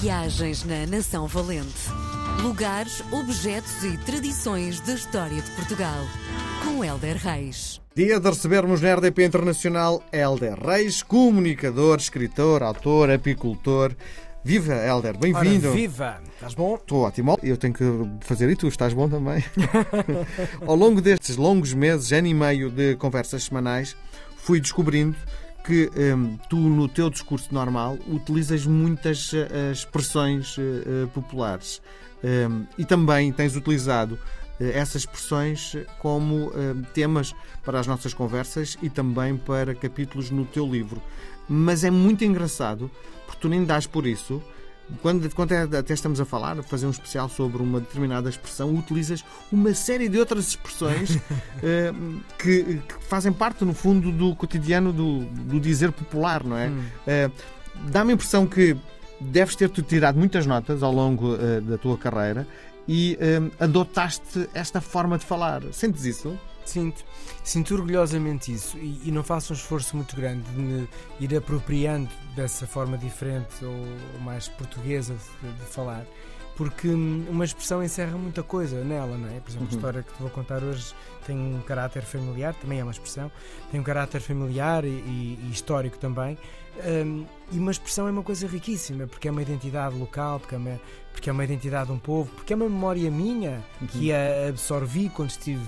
Viagens na Nação Valente. Lugares, objetos e tradições da história de Portugal. Com Helder Reis. Dia de recebermos na RDP Internacional Helder Reis, comunicador, escritor, autor, apicultor. Viva, Helder, bem-vindo. Viva! Estás bom? Estou ótimo. Eu tenho que fazer e tu estás bom também. Ao longo destes longos meses, ano e meio de conversas semanais, fui descobrindo que hum, tu, no teu discurso normal, utilizas muitas uh, expressões uh, populares um, e também tens utilizado uh, essas expressões como temas para as nossas conversas e também para capítulos no teu livro. Mas é muito engraçado porque tu nem dás por isso quando, quando é, até estamos a falar, fazer um especial sobre uma determinada expressão, utilizas uma série de outras expressões uh, que, que, fazem parte, no fundo, do cotidiano do, do dizer popular, não é? Hum. Uh, Dá-me a impressão que deves ter-te tirado muitas notas ao longo uh, da tua carreira e adotaste esta forma de falar. Sentes isso? Sinto, sinto orgulhosamente isso e, e, não faço um esforço muito grande de me ir apropriando dessa forma diferente ou, mais portuguesa de, de, falar, porque uma expressão encerra muita coisa nela, não é? Por exemplo, uhum. a história que te vou contar hoje tem um caráter familiar, também é uma expressão, tem um caráter familiar e, e, e histórico também. Um, e uma expressão é uma coisa riquíssima, porque é uma identidade local, porque é uma, porque é uma identidade de um povo, porque é uma memória minha uhum. que a absorvi quando estive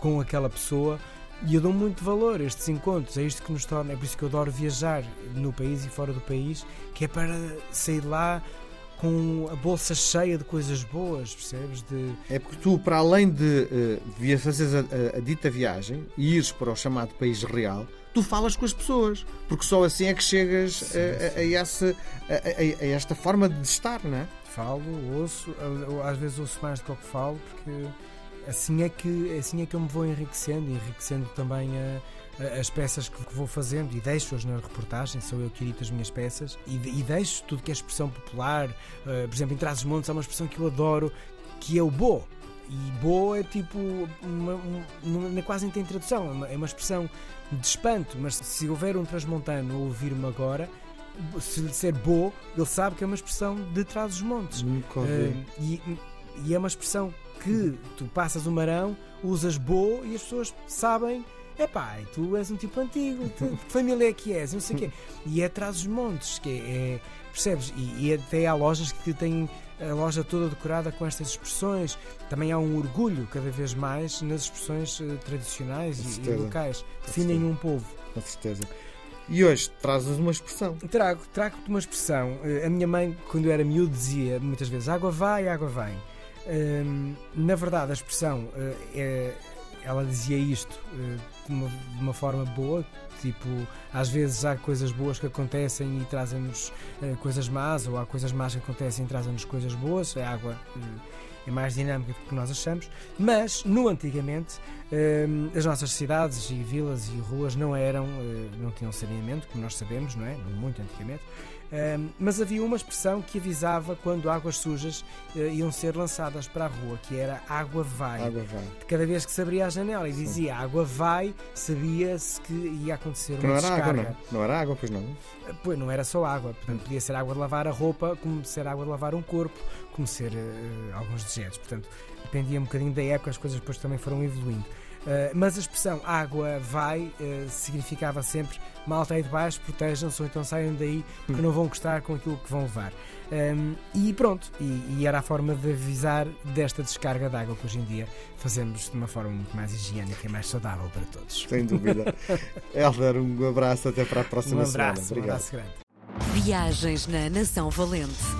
com aquela pessoa e eu dou muito valor a estes encontros, é isto que nos torna, é por isso que eu adoro viajar no país e fora do país, que é para sair lá com a bolsa cheia de coisas boas, percebes? De... É porque tu, para além de uh, fazeres a, a, a, dita viagem e ires para o chamado país real, tu falas com as pessoas, porque só assim é que chegas sim, a, a, essa, a, esta forma de estar, não é? Falo, ouço, às vezes ouço mais do que falo, porque assim é que assim é que eu me vou enriquecendo, enriquecendo também a, a, as peças que, vou fazendo e deixo-as na reportagem, sou eu que edito as minhas peças e, e deixo tudo que é expressão popular. Uh, por exemplo, em Trás-os-Montes há uma expressão que eu adoro que é o bo. E bo é tipo, uma, uma, quase não tem tradução, é uma, é uma expressão de espanto, mas se houver um transmontano a ouvir-me agora, se lhe disser bo, ele sabe que é uma expressão de trás os montes. Nunca ouvi. Uh, e, e é uma expressão que tu passas o marão, usas bo e as pessoas sabem é pai, tu és um tipo antigo, tu, que família é que és, não sei o quê. E é atrás dos montes, que é, é percebes? E, e, até há lojas que têm a loja toda decorada com estas expressões. Também há um orgulho cada vez mais nas expressões uh, tradicionais e, e, locais, definem um povo. Com certeza. E hoje trazes uma expressão. Trago, trago-te uma expressão. Uh, a minha mãe, quando eu era miúdo, dizia muitas vezes: água vai, água vem na verdade, a expressão, uh, é, ela dizia isto uh, de, uma, de, uma, forma boa, tipo, às vezes há coisas boas que acontecem e trazem-nos uh, coisas más, ou há coisas más que acontecem e trazem-nos coisas boas, a água é mais dinâmica do que nós achamos, mas no antigamente as nossas cidades e vilas e ruas não eram, não tinham saneamento, como nós sabemos, não é? Muito antigamente. Um, mas havia uma expressão que avisava quando águas sujas uh, iam ser lançadas para a rua, que era água vai. Água vai. Cada vez que se abria a janela e dizia água vai, sabia-se que ia acontecer que uma não descarga. Era água, não. não era água, pois não? Pois não era só água, portanto podia ser água de lavar a roupa, como ser água de lavar um corpo, como ser uh, alguns dejetos. Portanto, dependia um bocadinho da época, as coisas depois também foram evoluindo. Uh, mas a expressão água vai uh, significava sempre malta aí de baixo, protejam-se ou então saiam daí que hum. não vão gostar com aquilo que vão levar. Um, ehm, e pronto, e, e, era a forma de avisar desta descarga de água que hoje em dia fazemos de uma forma muito mais higiênica e mais saudável para todos. Sem dúvida. Helder, um abraço até para a próxima um abraço, semana. Um abraço grande. Viagens na Nação Valente.